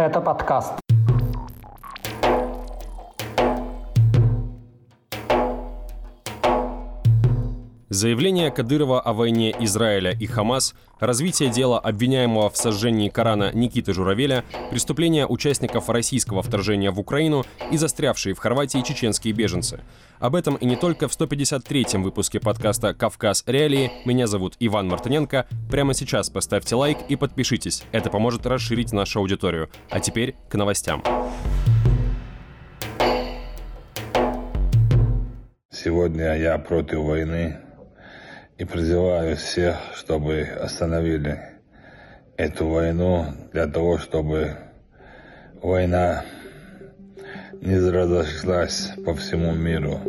Это подкаст. Заявление Кадырова о войне Израиля и Хамас, развитие дела обвиняемого в сожжении Корана Никиты Журавеля, преступления участников российского вторжения в Украину и застрявшие в Хорватии чеченские беженцы. Об этом и не только в 153-м выпуске подкаста «Кавказ. Реалии». Меня зовут Иван Мартыненко. Прямо сейчас поставьте лайк и подпишитесь. Это поможет расширить нашу аудиторию. А теперь к новостям. Сегодня я против войны и призываю всех, чтобы остановили эту войну для того, чтобы война не разошлась по всему миру.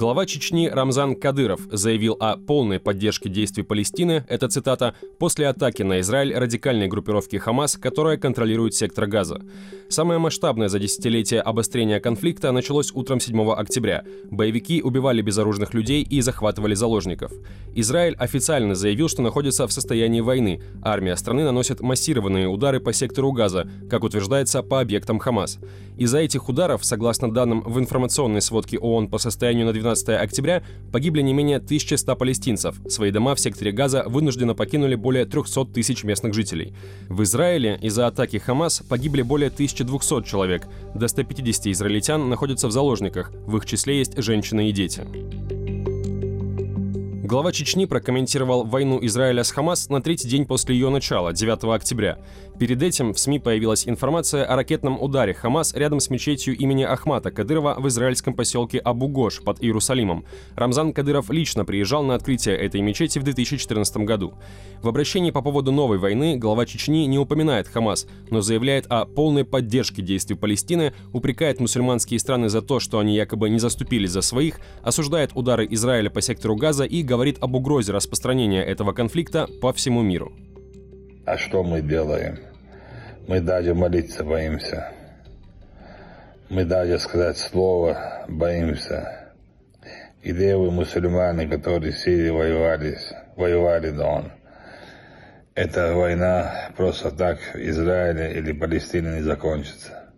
Глава Чечни Рамзан Кадыров заявил о полной поддержке действий Палестины, это цитата, после атаки на Израиль радикальной группировки Хамас, которая контролирует сектор Газа. Самое масштабное за десятилетие обострение конфликта началось утром 7 октября. Боевики убивали безоружных людей и захватывали заложников. Израиль официально заявил, что находится в состоянии войны. Армия страны наносит массированные удары по сектору Газа, как утверждается, по объектам Хамас. Из-за этих ударов, согласно данным в информационной сводке ООН по состоянию на 12 октября, погибли не менее 1100 палестинцев. Свои дома в секторе Газа вынужденно покинули более 300 тысяч местных жителей. В Израиле из-за атаки Хамас погибли более 1200 человек. До 150 израильтян находятся в заложниках, в их числе есть женщины и дети. Глава Чечни прокомментировал войну Израиля с Хамас на третий день после ее начала, 9 октября. Перед этим в СМИ появилась информация о ракетном ударе Хамас рядом с мечетью имени Ахмата Кадырова в израильском поселке Абу-Гош под Иерусалимом. Рамзан Кадыров лично приезжал на открытие этой мечети в 2014 году. В обращении по поводу новой войны глава Чечни не упоминает Хамас, но заявляет о полной поддержке действий Палестины, упрекает мусульманские страны за то, что они якобы не заступились за своих, осуждает удары Израиля по сектору Газа и говорит об угрозе распространения этого конфликта по всему миру. А что мы делаем? Мы даже молиться боимся. Мы даже сказать слово боимся. Где вы, мусульмане, которые в Сирии воевали, воевали до он? Эта война просто так в Израиле или Палестине не закончится.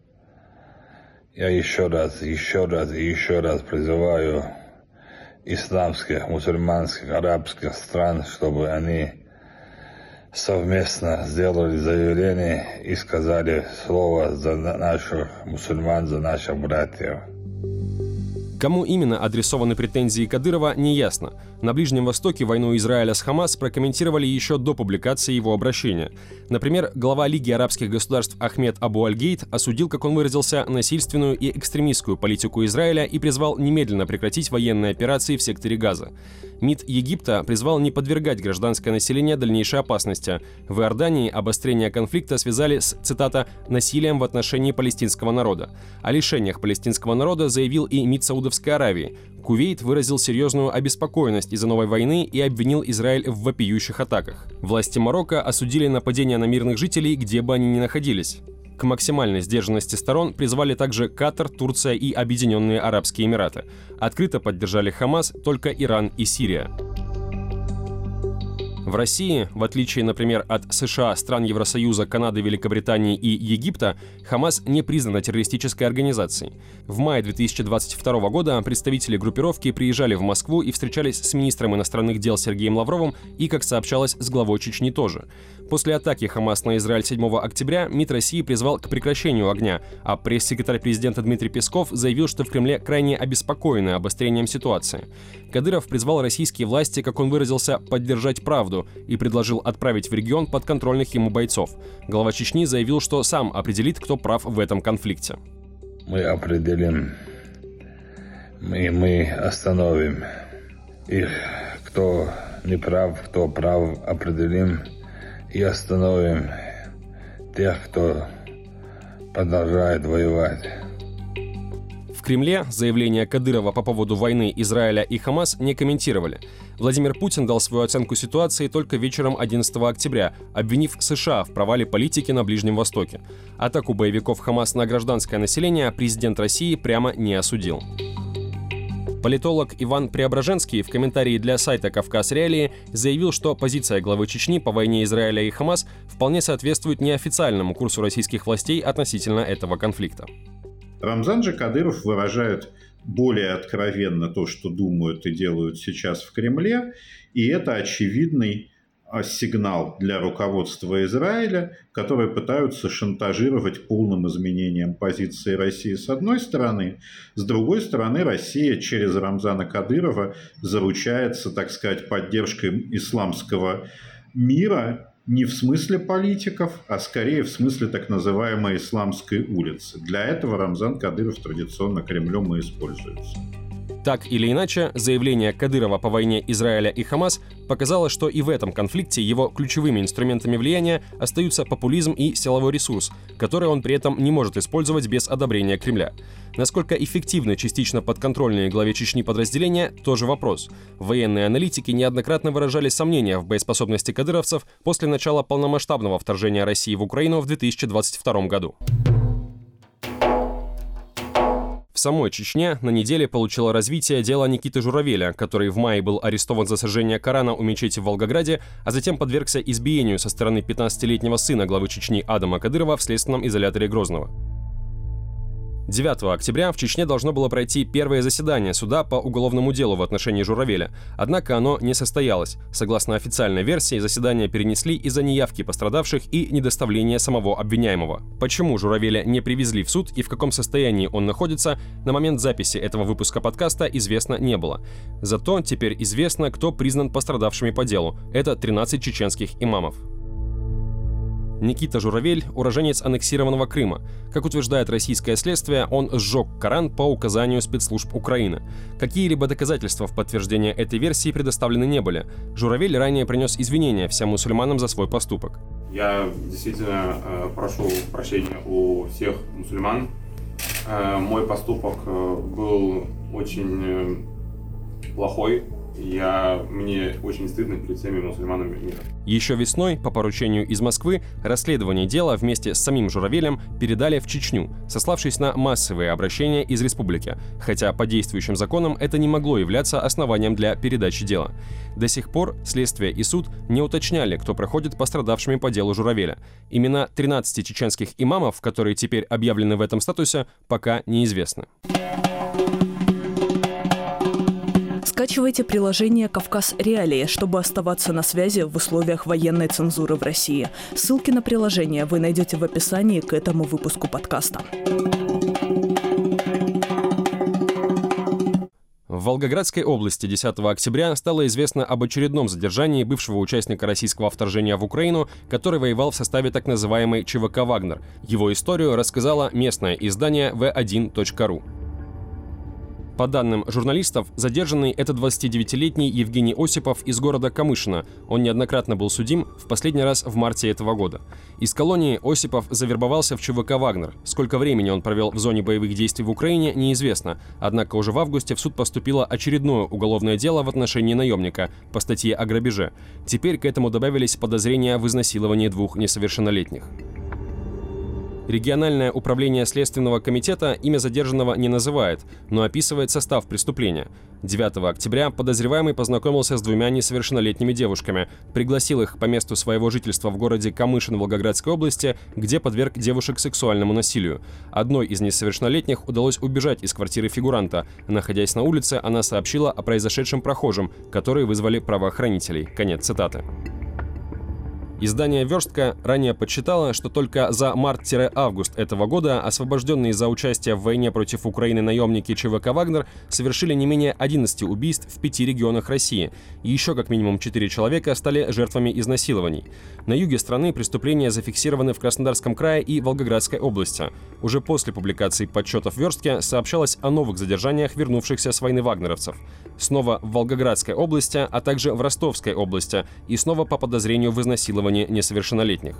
Я еще раз, еще раз и еще раз призываю исламских, мусульманских, арабских стран, чтобы они совместно сделали заявление и сказали слово за наших мусульман, за наших братьев. Кому именно адресованы претензии Кадырова, не ясно. На Ближнем Востоке войну Израиля с Хамас прокомментировали еще до публикации его обращения. Например, глава Лиги арабских государств Ахмед Абу Аль-Гейт осудил, как он выразился, насильственную и экстремистскую политику Израиля и призвал немедленно прекратить военные операции в секторе Газа. МИД Египта призвал не подвергать гражданское население дальнейшей опасности. В Иордании обострение конфликта связали с, цитата, «насилием в отношении палестинского народа». О лишениях палестинского народа заявил и МИД Саудовской Аравии. Кувейт выразил серьезную обеспокоенность из-за новой войны и обвинил Израиль в вопиющих атаках. Власти Марокко осудили нападения на мирных жителей, где бы они ни находились. К максимальной сдержанности сторон призвали также Катар, Турция и Объединенные Арабские Эмираты. Открыто поддержали Хамас только Иран и Сирия. В России, в отличие, например, от США, стран Евросоюза, Канады, Великобритании и Египта, Хамас не признана террористической организацией. В мае 2022 года представители группировки приезжали в Москву и встречались с министром иностранных дел Сергеем Лавровым и, как сообщалось, с главой Чечни тоже. После атаки Хамас на Израиль 7 октября МИД России призвал к прекращению огня, а пресс-секретарь президента Дмитрий Песков заявил, что в Кремле крайне обеспокоены обострением ситуации. Кадыров призвал российские власти, как он выразился, поддержать правду и предложил отправить в регион подконтрольных ему бойцов. Глава Чечни заявил, что сам определит, кто прав в этом конфликте. Мы определим, мы, мы остановим их, кто не прав, кто прав, определим и остановим тех, кто продолжает воевать. В Кремле заявление Кадырова по поводу войны Израиля и Хамас не комментировали. Владимир Путин дал свою оценку ситуации только вечером 11 октября, обвинив США в провале политики на Ближнем Востоке. Атаку боевиков Хамас на гражданское население президент России прямо не осудил. Политолог Иван Преображенский в комментарии для сайта «Кавказ Реалии» заявил, что позиция главы Чечни по войне Израиля и Хамас вполне соответствует неофициальному курсу российских властей относительно этого конфликта. Рамзан же Кадыров выражает более откровенно то, что думают и делают сейчас в Кремле, и это очевидный сигнал для руководства Израиля, которые пытаются шантажировать полным изменением позиции России с одной стороны, с другой стороны Россия через Рамзана Кадырова заручается, так сказать, поддержкой исламского мира не в смысле политиков, а скорее в смысле так называемой исламской улицы. Для этого Рамзан Кадыров традиционно Кремлем и используется. Так или иначе, заявление Кадырова по войне Израиля и Хамас показало, что и в этом конфликте его ключевыми инструментами влияния остаются популизм и силовой ресурс, который он при этом не может использовать без одобрения Кремля. Насколько эффективны частично подконтрольные главе Чечни подразделения – тоже вопрос. Военные аналитики неоднократно выражали сомнения в боеспособности кадыровцев после начала полномасштабного вторжения России в Украину в 2022 году. Самой Чечне на неделе получило развитие дело Никиты Журавеля, который в мае был арестован за сожжение Корана у мечети в Волгограде, а затем подвергся избиению со стороны 15-летнего сына главы Чечни Адама Кадырова в следственном изоляторе Грозного. 9 октября в Чечне должно было пройти первое заседание суда по уголовному делу в отношении Журавеля. Однако оно не состоялось. Согласно официальной версии, заседание перенесли из-за неявки пострадавших и недоставления самого обвиняемого. Почему Журавеля не привезли в суд и в каком состоянии он находится, на момент записи этого выпуска подкаста известно не было. Зато теперь известно, кто признан пострадавшими по делу. Это 13 чеченских имамов. Никита Журавель – уроженец аннексированного Крыма. Как утверждает российское следствие, он сжег Коран по указанию спецслужб Украины. Какие-либо доказательства в подтверждение этой версии предоставлены не были. Журавель ранее принес извинения всем мусульманам за свой поступок. Я действительно э, прошу прощения у всех мусульман. Э, мой поступок э, был очень плохой, я, мне очень стыдно перед всеми мусульманами мира. Еще весной, по поручению из Москвы, расследование дела вместе с самим Журавелем передали в Чечню, сославшись на массовые обращения из республики, хотя по действующим законам это не могло являться основанием для передачи дела. До сих пор следствие и суд не уточняли, кто проходит пострадавшими по делу Журавеля. Имена 13 чеченских имамов, которые теперь объявлены в этом статусе, пока неизвестны. Скачивайте приложение «Кавказ Реалии», чтобы оставаться на связи в условиях военной цензуры в России. Ссылки на приложение вы найдете в описании к этому выпуску подкаста. В Волгоградской области 10 октября стало известно об очередном задержании бывшего участника российского вторжения в Украину, который воевал в составе так называемой ЧВК «Вагнер». Его историю рассказало местное издание v1.ru. По данным журналистов, задержанный это 29-летний Евгений Осипов из города Камышино. Он неоднократно был судим, в последний раз в марте этого года. Из колонии Осипов завербовался в ЧВК «Вагнер». Сколько времени он провел в зоне боевых действий в Украине, неизвестно. Однако уже в августе в суд поступило очередное уголовное дело в отношении наемника по статье о грабеже. Теперь к этому добавились подозрения в изнасиловании двух несовершеннолетних. Региональное управление Следственного комитета имя задержанного не называет, но описывает состав преступления. 9 октября подозреваемый познакомился с двумя несовершеннолетними девушками, пригласил их по месту своего жительства в городе Камышин Волгоградской области, где подверг девушек сексуальному насилию. Одной из несовершеннолетних удалось убежать из квартиры фигуранта. Находясь на улице, она сообщила о произошедшем прохожем, которые вызвали правоохранителей. Конец цитаты. Издание «Верстка» ранее подсчитало, что только за март-август этого года освобожденные за участие в войне против Украины наемники ЧВК «Вагнер» совершили не менее 11 убийств в пяти регионах России. И еще как минимум 4 человека стали жертвами изнасилований. На юге страны преступления зафиксированы в Краснодарском крае и Волгоградской области. Уже после публикации подсчетов «Верстки» сообщалось о новых задержаниях вернувшихся с войны вагнеровцев. Снова в Волгоградской области, а также в Ростовской области. И снова по подозрению в изнасиловании несовершеннолетних.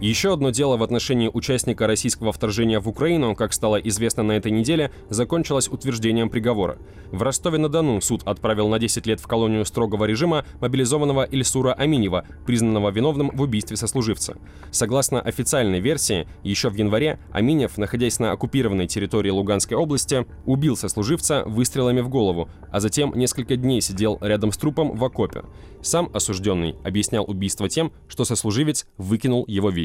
Еще одно дело в отношении участника российского вторжения в Украину, как стало известно на этой неделе, закончилось утверждением приговора. В Ростове-на-Дону суд отправил на 10 лет в колонию строгого режима мобилизованного Ильсура Аминева, признанного виновным в убийстве сослуживца. Согласно официальной версии, еще в январе Аминев, находясь на оккупированной территории Луганской области, убил сослуживца выстрелами в голову, а затем несколько дней сидел рядом с трупом в окопе. Сам осужденный объяснял убийство тем, что сослуживец выкинул его вещи.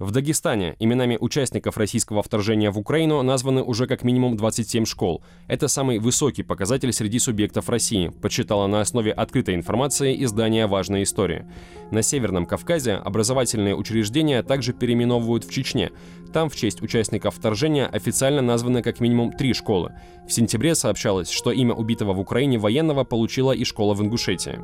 В Дагестане именами участников российского вторжения в Украину названы уже как минимум 27 школ. Это самый высокий показатель среди субъектов России, подсчитала на основе открытой информации издание «Важная история». На Северном Кавказе образовательные учреждения также переименовывают в Чечне. Там в честь участников вторжения официально названы как минимум три школы. В сентябре сообщалось, что имя убитого в Украине военного получила и школа в Ингушетии.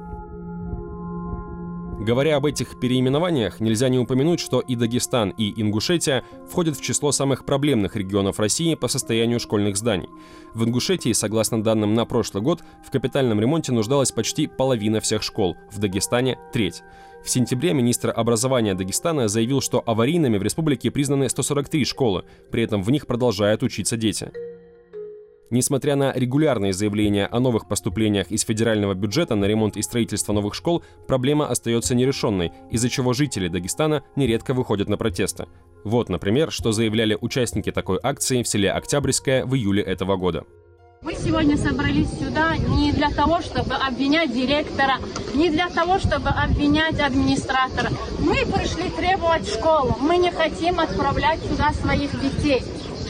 Говоря об этих переименованиях, нельзя не упомянуть, что и Дагестан, и Ингушетия входят в число самых проблемных регионов России по состоянию школьных зданий. В Ингушетии, согласно данным на прошлый год, в капитальном ремонте нуждалась почти половина всех школ, в Дагестане – треть. В сентябре министр образования Дагестана заявил, что аварийными в республике признаны 143 школы, при этом в них продолжают учиться дети. Несмотря на регулярные заявления о новых поступлениях из федерального бюджета на ремонт и строительство новых школ, проблема остается нерешенной, из-за чего жители Дагестана нередко выходят на протесты. Вот, например, что заявляли участники такой акции в селе Октябрьское в июле этого года. Мы сегодня собрались сюда не для того, чтобы обвинять директора, не для того, чтобы обвинять администратора. Мы пришли требовать школу. Мы не хотим отправлять сюда своих детей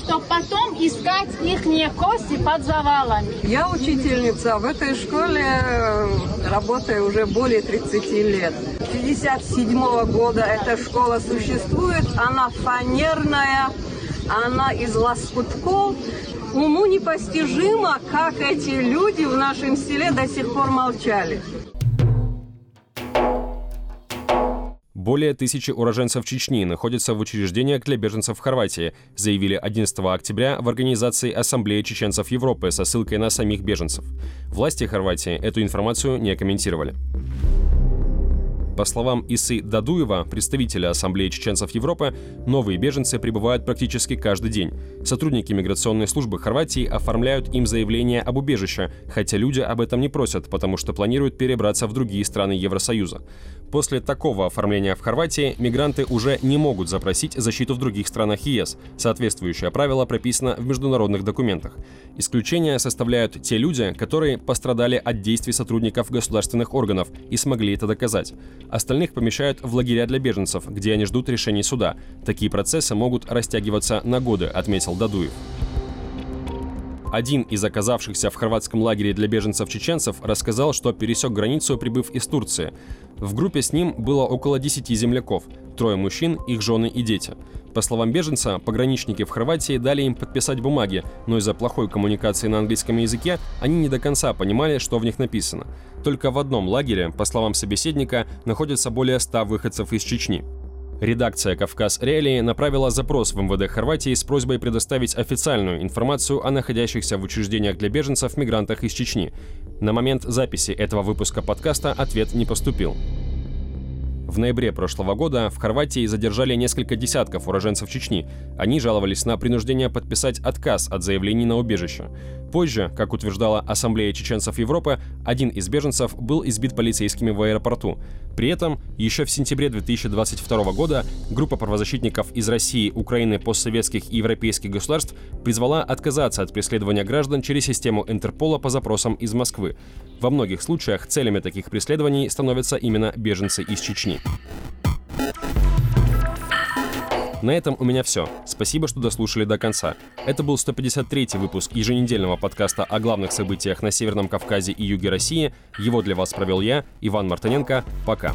чтобы потом искать их кости под завалами. Я учительница в этой школе, э, работаю уже более 30 лет. 57 -го года эта школа существует, она фанерная, она из лоскутков. Уму непостижимо, как эти люди в нашем селе до сих пор молчали. Более тысячи уроженцев Чечни находятся в учреждениях для беженцев в Хорватии, заявили 11 октября в организации Ассамблеи чеченцев Европы со ссылкой на самих беженцев. Власти Хорватии эту информацию не комментировали. По словам Исы Дадуева, представителя Ассамблеи чеченцев Европы, новые беженцы прибывают практически каждый день. Сотрудники миграционной службы Хорватии оформляют им заявление об убежище, хотя люди об этом не просят, потому что планируют перебраться в другие страны Евросоюза. После такого оформления в Хорватии мигранты уже не могут запросить защиту в других странах ЕС. Соответствующее правило прописано в международных документах. Исключения составляют те люди, которые пострадали от действий сотрудников государственных органов и смогли это доказать. Остальных помещают в лагеря для беженцев, где они ждут решений суда. Такие процессы могут растягиваться на годы, отметил Дадуев. Один из оказавшихся в хорватском лагере для беженцев-чеченцев рассказал, что пересек границу, прибыв из Турции. В группе с ним было около 10 земляков, трое мужчин, их жены и дети. По словам беженца, пограничники в Хорватии дали им подписать бумаги, но из-за плохой коммуникации на английском языке они не до конца понимали, что в них написано. Только в одном лагере, по словам собеседника, находится более 100 выходцев из Чечни. Редакция «Кавказ Реалии» направила запрос в МВД Хорватии с просьбой предоставить официальную информацию о находящихся в учреждениях для беженцев мигрантах из Чечни. На момент записи этого выпуска подкаста ответ не поступил. В ноябре прошлого года в Хорватии задержали несколько десятков уроженцев Чечни. Они жаловались на принуждение подписать отказ от заявлений на убежище. Позже, как утверждала Ассамблея чеченцев Европы, один из беженцев был избит полицейскими в аэропорту. При этом еще в сентябре 2022 года группа правозащитников из России, Украины, постсоветских и европейских государств призвала отказаться от преследования граждан через систему Интерпола по запросам из Москвы. Во многих случаях целями таких преследований становятся именно беженцы из Чечни. На этом у меня все. Спасибо, что дослушали до конца. Это был 153-й выпуск еженедельного подкаста о главных событиях на Северном Кавказе и юге России. Его для вас провел я, Иван Мартыненко. Пока.